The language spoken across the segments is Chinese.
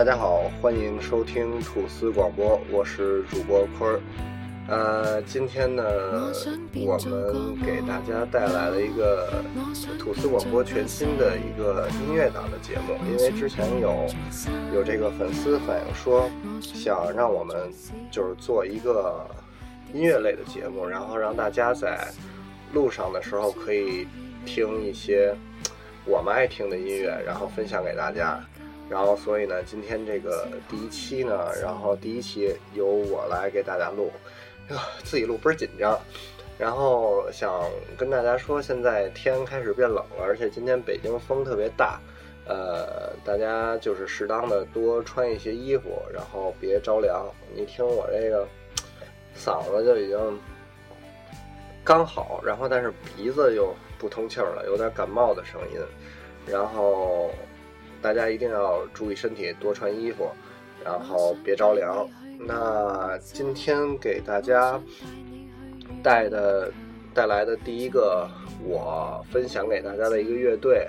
大家好，欢迎收听吐司广播，我是主播坤儿。呃，今天呢，我们给大家带来了一个吐司广播全新的一个音乐档的节目，因为之前有有这个粉丝反映说，想让我们就是做一个音乐类的节目，然后让大家在路上的时候可以听一些我们爱听的音乐，然后分享给大家。然后，所以呢，今天这个第一期呢，然后第一期由我来给大家录，自己录倍儿紧张。然后想跟大家说，现在天开始变冷了，而且今天北京风特别大，呃，大家就是适当的多穿一些衣服，然后别着凉。你听我这个嗓子就已经刚好，然后但是鼻子又不通气儿了，有点感冒的声音，然后。大家一定要注意身体，多穿衣服，然后别着凉。那今天给大家带的带来的第一个我分享给大家的一个乐队，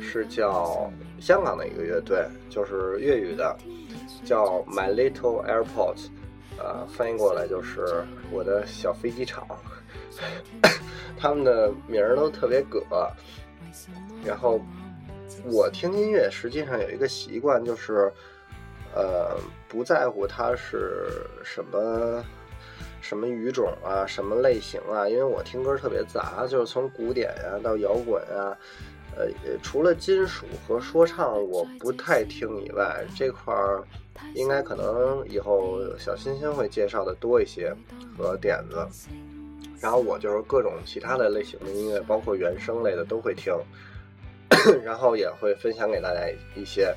是叫香港的一个乐队，就是粤语的，叫 My Little Airport，呃，翻译过来就是我的小飞机场。他们的名儿都特别葛，然后。我听音乐实际上有一个习惯，就是，呃，不在乎它是什么什么语种啊，什么类型啊，因为我听歌特别杂，就是从古典呀、啊、到摇滚啊，呃，除了金属和说唱我不太听以外，这块儿应该可能以后小欣欣会介绍的多一些和点子。然后我就是各种其他的类型的音乐，包括原声类的都会听。然后也会分享给大家一些，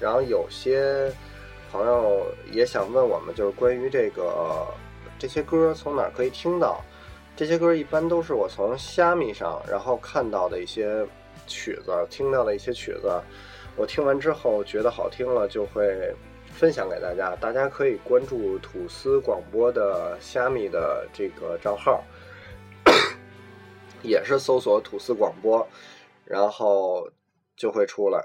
然后有些朋友也想问我们，就是关于这个这些歌从哪儿可以听到？这些歌一般都是我从虾米上，然后看到的一些曲子，听到的一些曲子，我听完之后觉得好听了，就会分享给大家。大家可以关注吐司广播的虾米的这个账号，也是搜索吐司广播。然后就会出来，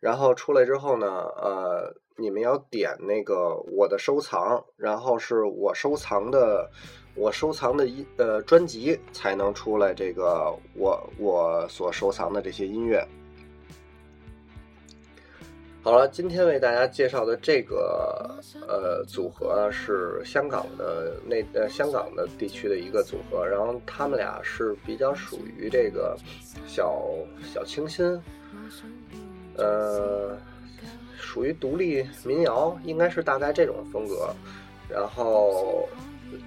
然后出来之后呢，呃，你们要点那个我的收藏，然后是我收藏的，我收藏的音呃专辑才能出来这个我我所收藏的这些音乐。好了，今天为大家介绍的这个呃组合是香港的那呃香港的地区的一个组合，然后他们俩是比较属于这个小小清新，呃，属于独立民谣，应该是大概这种风格。然后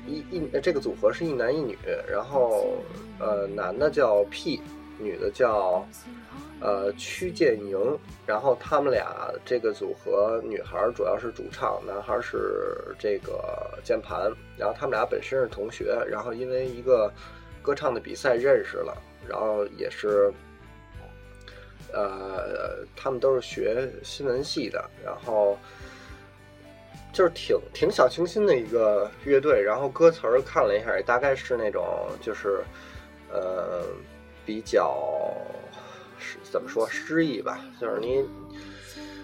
一一这个组合是一男一女，然后呃男的叫 P，女的叫。呃，曲建莹，然后他们俩这个组合，女孩主要是主唱，男孩是这个键盘。然后他们俩本身是同学，然后因为一个歌唱的比赛认识了，然后也是，呃，他们都是学新闻系的，然后就是挺挺小清新的一个乐队。然后歌词儿看了一下，也大概是那种就是呃比较。怎么说诗意吧，就是你，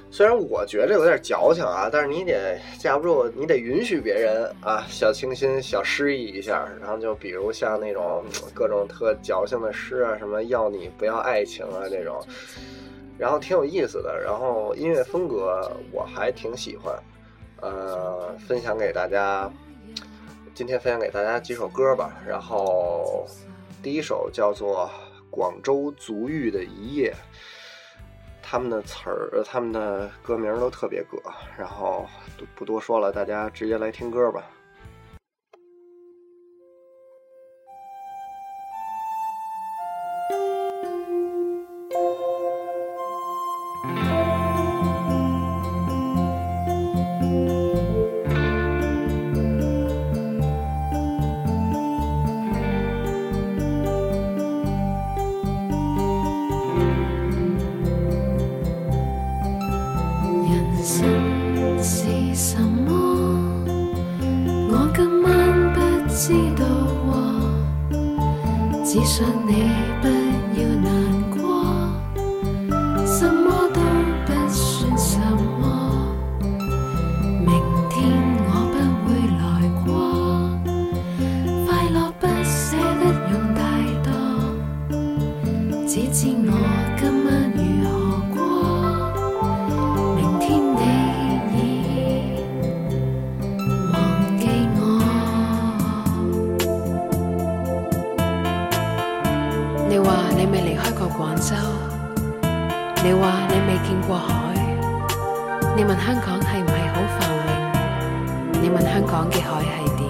虽然我觉得有点矫情啊，但是你得架不住，你得允许别人啊，小清新、小诗意一下。然后就比如像那种各种特矫情的诗啊，什么要你不要爱情啊这种，然后挺有意思的，然后音乐风格我还挺喜欢，呃，分享给大家，今天分享给大家几首歌吧。然后第一首叫做《广州足浴的一夜》，他们的词儿、他们的歌名都特别葛，然后不多说了，大家直接来听歌吧。是你。广州，你话你未见过海，你问香港系唔系好繁荣，你问香港嘅海系点？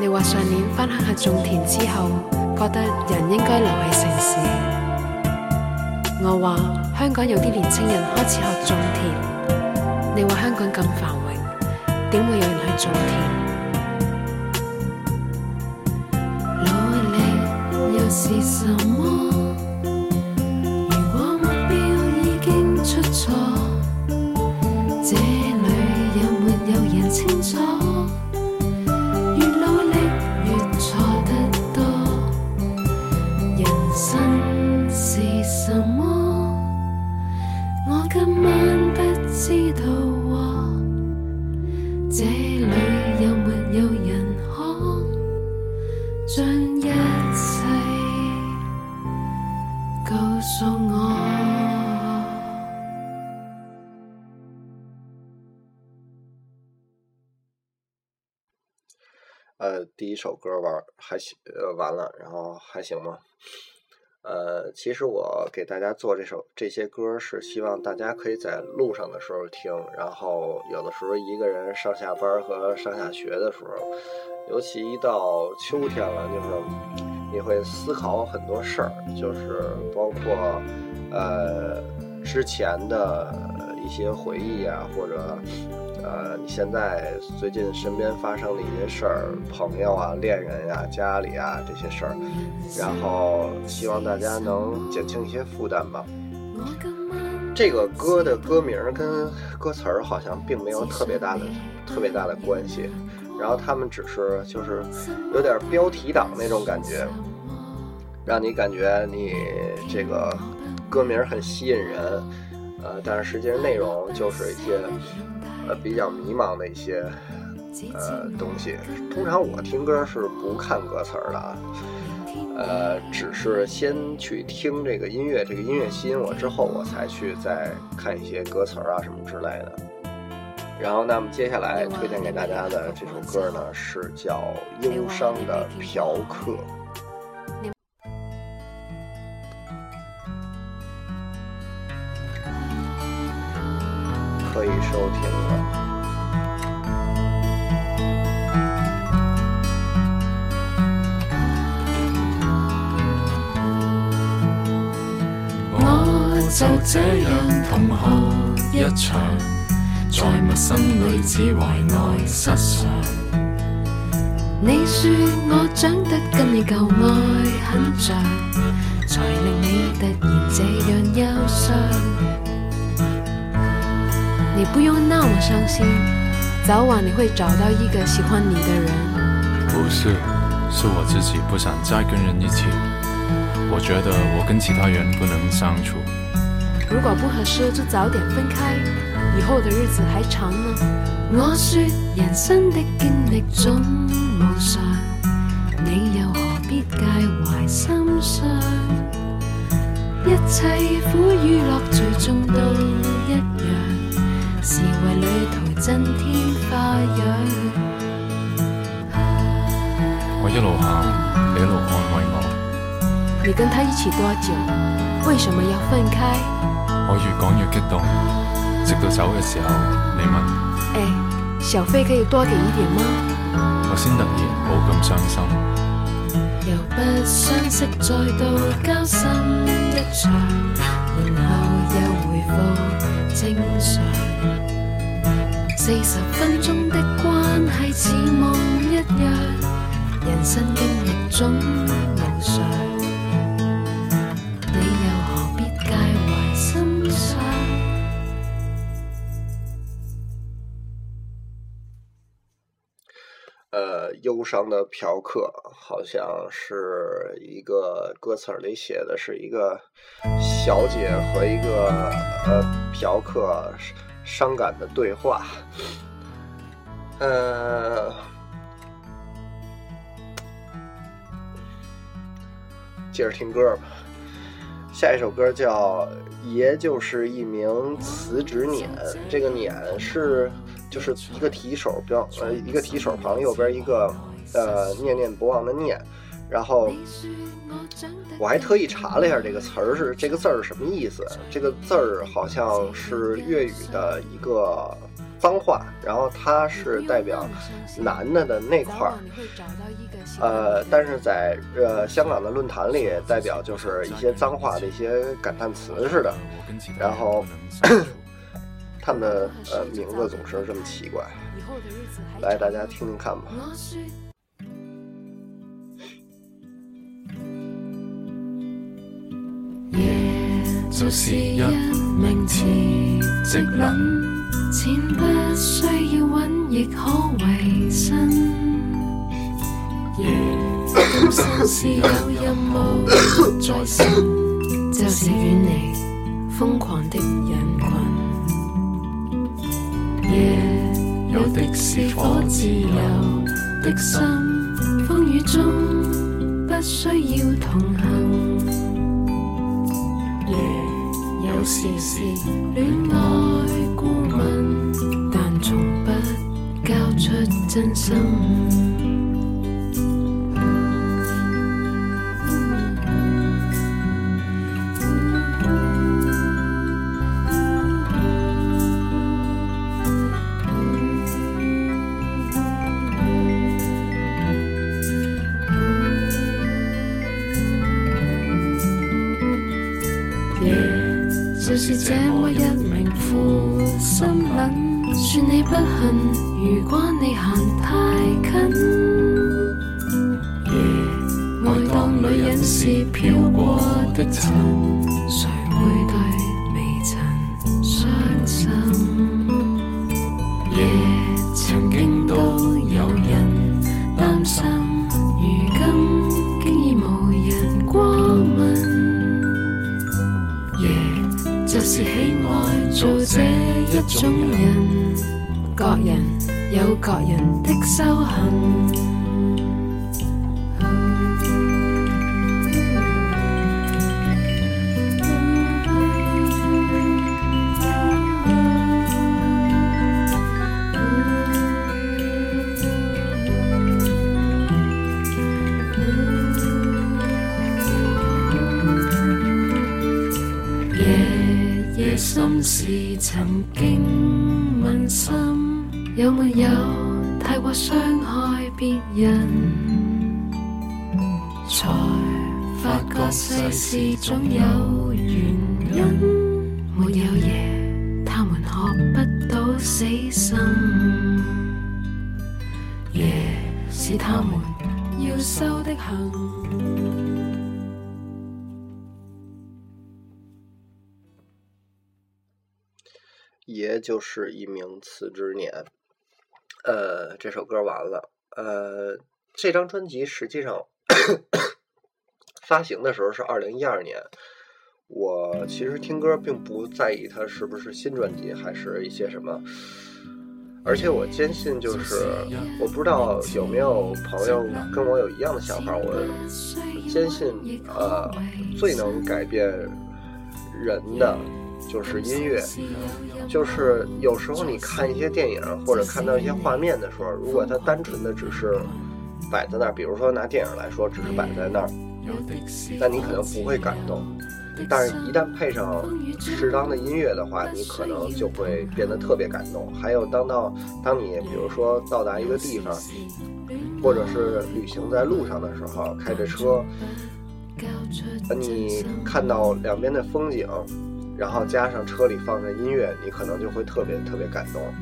你话上年翻乡下种田之后，觉得人应该留喺城市。我话香港有啲年青人开始学种田，你话香港咁繁荣，点会有人去种田？是什么？如果目标已经出错这里有没有人清楚。一首歌玩还行，呃，完了，然后还行吗？呃，其实我给大家做这首这些歌是希望大家可以在路上的时候听，然后有的时候一个人上下班和上下学的时候，尤其一到秋天了，就是你会思考很多事儿，就是包括呃之前的一些回忆啊，或者。呃，你现在最近身边发生的一些事儿，朋友啊、恋人呀、家里啊这些事儿，然后希望大家能减轻一些负担吧。这个歌的歌名跟歌词儿好像并没有特别大的、特别大的关系，然后他们只是就是有点标题党那种感觉，让你感觉你这个歌名很吸引人，呃，但是实际上内容就是一些。比较迷茫的一些呃东西。通常我听歌是不看歌词的啊，呃，只是先去听这个音乐，这个音乐吸引我之后，我才去再看一些歌词啊什么之类的。然后，那么接下来推荐给大家的这首歌呢，是叫《忧伤的嫖客》。就这样同哭一场，在陌生女子怀内失常。你说我长得跟你旧爱很像，才令你突然这样忧伤。你不用那么伤心，早晚你会找到一个喜欢你的人。不是，是我自己不想再跟人一起。我觉得我跟其他人不能相处。如果不合适，就早点分开，以后的日子还长呢。我说人生的经历总无常，你又何必介怀心伤？一一切苦与乐最终都一样，是为旅途增添花样。我一路行，你一路安慰我。你跟他一起多久？为什么要分开？我越讲越激动，直到走嘅时候，你问：哎，小费可以多给一点吗？我先突然冇咁伤心。由不相识再度交心一场，然后又回复正常。四十分钟的关系似梦一样，人生经历中忧伤的嫖客好像是一个歌词里写的是一个小姐和一个呃嫖客伤感的对话。呃，接着听歌吧。下一首歌叫《爷就是一名辞职撵》，这个“撵”是就是一个提手标，呃，一个提手旁右边一个呃念念不忘的“念”，然后我还特意查了一下这个词儿是这个字儿什么意思，这个字儿好像是粤语的一个脏话，然后它是代表男的的那块儿。呃，但是在呃香港的论坛里，代表就是一些脏话的一些感叹词似的，然后他们的呃名字总是这么奇怪。来，大家听听看吧。就是一名辞职撚，钱不需要揾，亦可维生。夜本身是有任务在身，就是远离疯狂的人群。夜有的是火自由的心，风雨中不需要同行。有时恋爱顾问，但从不交出真心。恨。如果你行太近，夜爱当女人是飘过的尘，谁会对微尘伤心？夜曾经都有人担心，如今竟已无人过问。夜就是喜爱做这一种人，各人有各人的修行。夜夜心事曾经。有没有太过伤害别人？才发觉世事总有原因。没有夜，他们学不到死心。夜是他们要修的行。爷就是一名辞职撵。呃，这首歌完了。呃，这张专辑实际上发行的时候是二零一二年。我其实听歌并不在意它是不是新专辑，还是一些什么。而且我坚信，就是我不知道有没有朋友跟我有一样的想法。我坚信，呃，最能改变人的就是音乐，就是有时候你看一些电影或者看到一些画面的时候，如果它单纯的只是摆在那儿，比如说拿电影来说，只是摆在那儿，那你可能不会感动。但是，一旦配上适当的音乐的话，你可能就会变得特别感动。还有，当到当你比如说到达一个地方，或者是旅行在路上的时候，开着车，你看到两边的风景，然后加上车里放着音乐，你可能就会特别特别感动。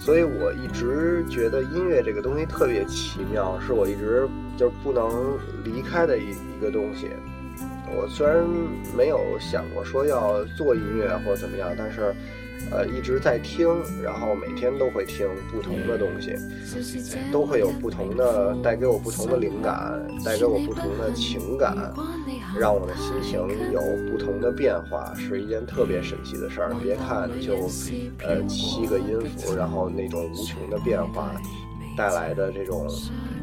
所以我一直觉得音乐这个东西特别奇妙，是我一直就是不能离开的一一个东西。我虽然没有想过说要做音乐或者怎么样，但是，呃，一直在听，然后每天都会听不同的东西，都会有不同的带给我不同的灵感，带给我不同的情感，让我的心情有不同的变化，是一件特别神奇的事儿。别看就，呃，七个音符，然后那种无穷的变化带来的这种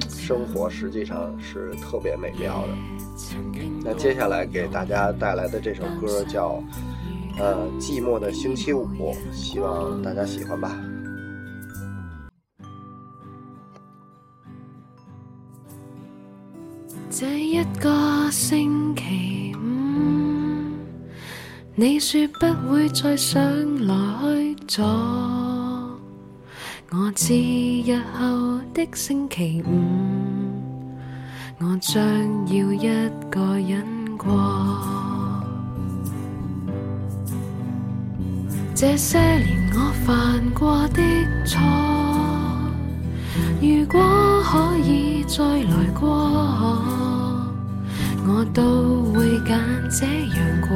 生活，实际上是特别美妙的。那接下来给大家带来的这首歌叫《呃寂寞的星期五》，希望大家喜欢吧。这一个星期五，你说不会再上来去坐，我知日后的星期五。我将要一个人过，这些年我犯过的错，如果可以再来过，我都会拣这样过。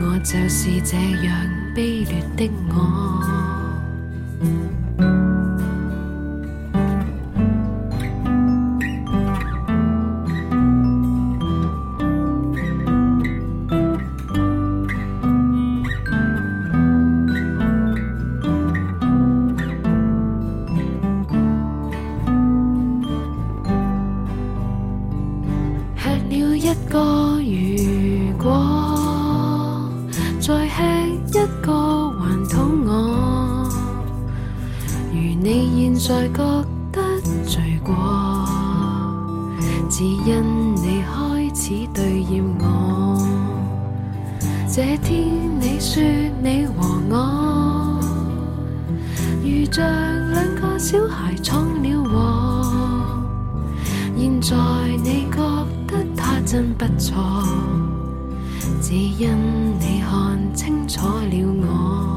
我就是这样卑劣的我。这天你说你和我如像两个小孩闯了祸现在你觉得他真不错只因你看清楚了我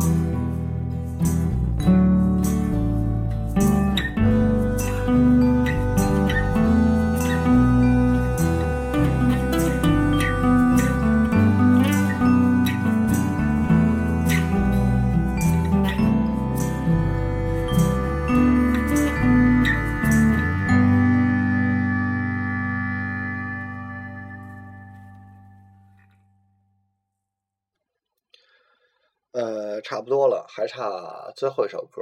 呃差不多了，还差最后一首歌。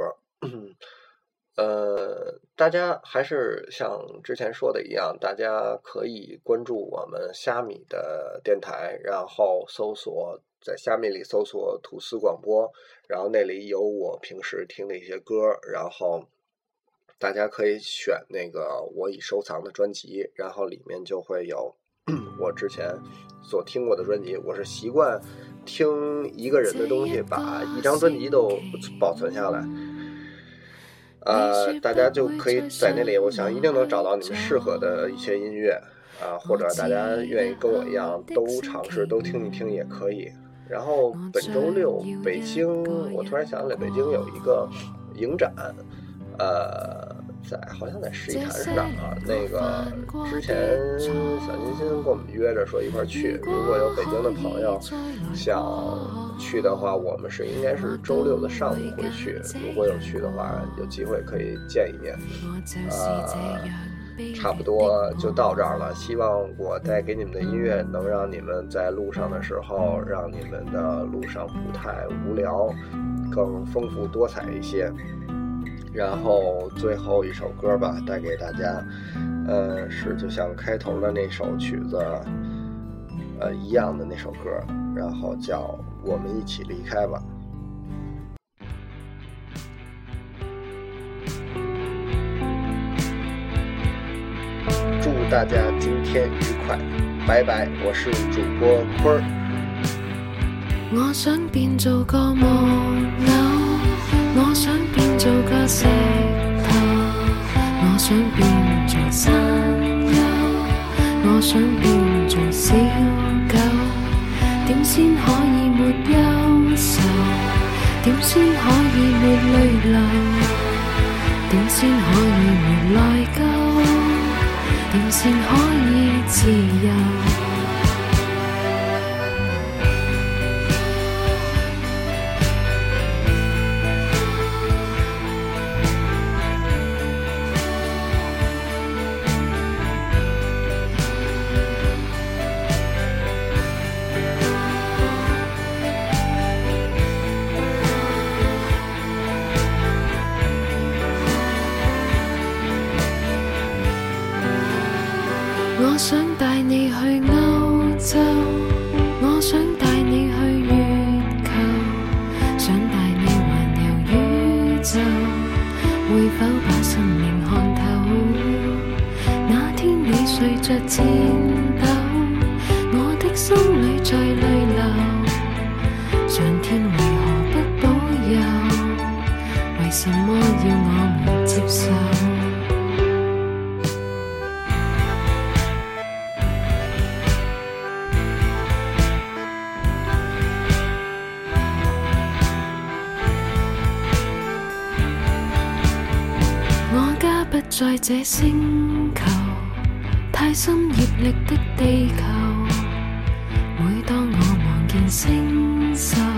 呃，大家还是像之前说的一样，大家可以关注我们虾米的电台，然后搜索在虾米里搜索“吐司广播”，然后那里有我平时听的一些歌，然后大家可以选那个我已收藏的专辑，然后里面就会有 我之前所听过的专辑。我是习惯。听一个人的东西，把一张专辑都保存下来，呃，大家就可以在那里，我想一定能找到你们适合的一些音乐啊，或者大家愿意跟我一样都尝试都听一听也可以。然后本周六北京，我突然想起来，北京有一个影展，呃。在好像在十一潭是哪儿？那个之前小金星跟我们约着说一块儿去，如果有北京的朋友想去的话，我们是应该是周六的上午会去。如果有去的话，有机会可以见一面。呃，差不多就到这儿了。希望我带给你们的音乐能让你们在路上的时候，让你们的路上不太无聊，更丰富多彩一些。然后最后一首歌吧，带给大家，呃，是就像开头的那首曲子，呃一样的那首歌，然后叫《我们一起离开吧》。祝大家今天愉快，拜拜！我是主播坤儿。我想变做个木，我想变做个石头，我想变做山丘，我想变做小狗。点先可以没忧愁？点先可以没泪流？点先可以没内疚？点先可以自由？否把生命看透？那天你睡着颤抖，我的心里在泪流，这星球，太深热力的地球。每当我望见星宿。